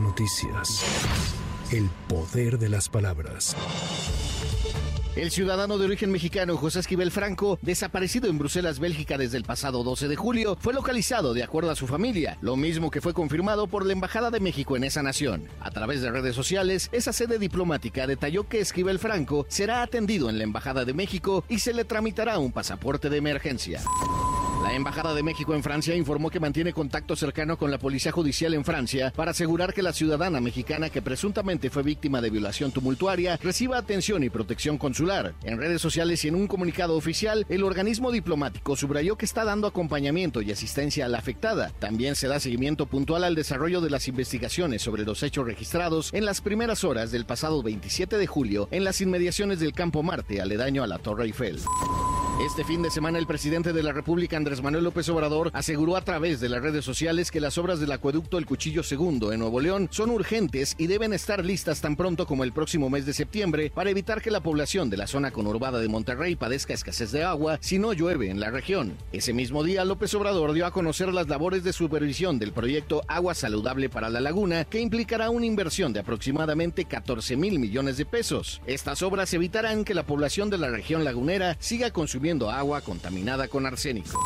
Noticias. El poder de las palabras. El ciudadano de origen mexicano José Esquivel Franco, desaparecido en Bruselas, Bélgica desde el pasado 12 de julio, fue localizado de acuerdo a su familia, lo mismo que fue confirmado por la Embajada de México en esa nación. A través de redes sociales, esa sede diplomática detalló que Esquivel Franco será atendido en la Embajada de México y se le tramitará un pasaporte de emergencia. La Embajada de México en Francia informó que mantiene contacto cercano con la Policía Judicial en Francia para asegurar que la ciudadana mexicana que presuntamente fue víctima de violación tumultuaria reciba atención y protección consular. En redes sociales y en un comunicado oficial, el organismo diplomático subrayó que está dando acompañamiento y asistencia a la afectada. También se da seguimiento puntual al desarrollo de las investigaciones sobre los hechos registrados en las primeras horas del pasado 27 de julio en las inmediaciones del Campo Marte, aledaño a la Torre Eiffel. Este fin de semana el presidente de la República, Andrés Manuel López Obrador, aseguró a través de las redes sociales que las obras del acueducto El Cuchillo Segundo en Nuevo León son urgentes y deben estar listas tan pronto como el próximo mes de septiembre para evitar que la población de la zona conurbada de Monterrey padezca escasez de agua si no llueve en la región. Ese mismo día, López Obrador dio a conocer las labores de supervisión del proyecto Agua Saludable para la Laguna, que implicará una inversión de aproximadamente 14 mil millones de pesos. Estas obras evitarán que la población de la región lagunera siga consumiendo agua contaminada con arsénico.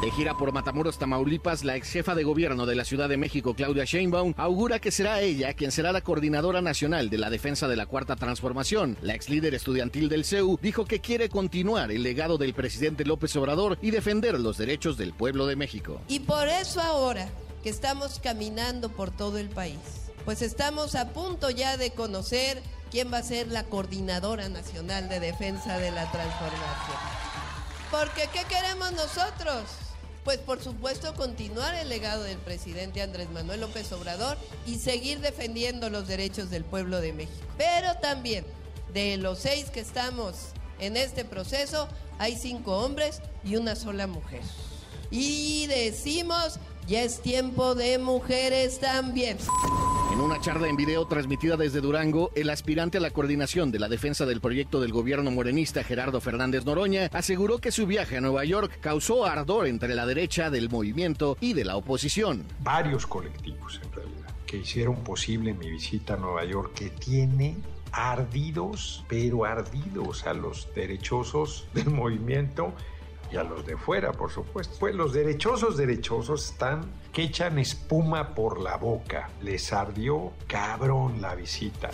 De gira por Matamoros, Tamaulipas, la ex jefa de gobierno de la Ciudad de México, Claudia Sheinbaum, augura que será ella quien será la coordinadora nacional de la defensa de la Cuarta Transformación. La ex líder estudiantil del CEU dijo que quiere continuar el legado del presidente López Obrador y defender los derechos del pueblo de México. Y por eso ahora que estamos caminando por todo el país, pues estamos a punto ya de conocer quién va a ser la coordinadora nacional de defensa de la transformación. Porque ¿qué queremos nosotros? Pues por supuesto continuar el legado del presidente Andrés Manuel López Obrador y seguir defendiendo los derechos del pueblo de México. Pero también, de los seis que estamos en este proceso, hay cinco hombres y una sola mujer. Y decimos, ya es tiempo de mujeres también. En una charla en video transmitida desde Durango, el aspirante a la coordinación de la defensa del proyecto del gobierno morenista Gerardo Fernández Noroña aseguró que su viaje a Nueva York causó ardor entre la derecha del movimiento y de la oposición. Varios colectivos en realidad que hicieron posible mi visita a Nueva York que tiene ardidos, pero ardidos a los derechosos del movimiento y a los de fuera, por supuesto. Pues los derechosos derechosos están que echan espuma por la boca. Les ardió cabrón la visita.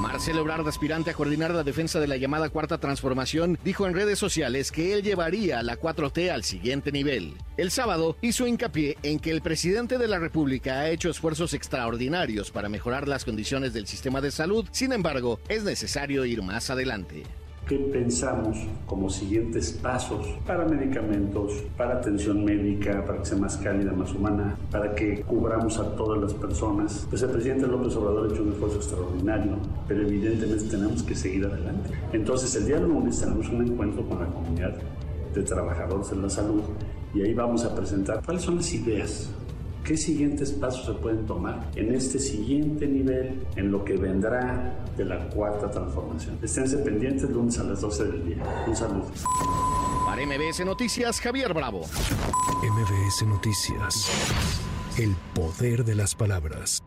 Marcelo Ebrard, aspirante a coordinar la defensa de la llamada Cuarta Transformación, dijo en redes sociales que él llevaría a la 4T al siguiente nivel. El sábado hizo hincapié en que el presidente de la República ha hecho esfuerzos extraordinarios para mejorar las condiciones del sistema de salud, sin embargo, es necesario ir más adelante. ¿Qué pensamos como siguientes pasos para medicamentos, para atención médica, para que sea más cálida, más humana, para que cubramos a todas las personas? Pues el presidente López Obrador ha hecho un esfuerzo extraordinario, pero evidentemente tenemos que seguir adelante. Entonces el día lunes tenemos un encuentro con la comunidad de trabajadores de la salud y ahí vamos a presentar cuáles son las ideas ¿Qué siguientes pasos se pueden tomar en este siguiente nivel, en lo que vendrá de la cuarta transformación? Esténse pendientes lunes a las 12 del día. Un saludo. Para MBS Noticias, Javier Bravo. MBS Noticias. El poder de las palabras.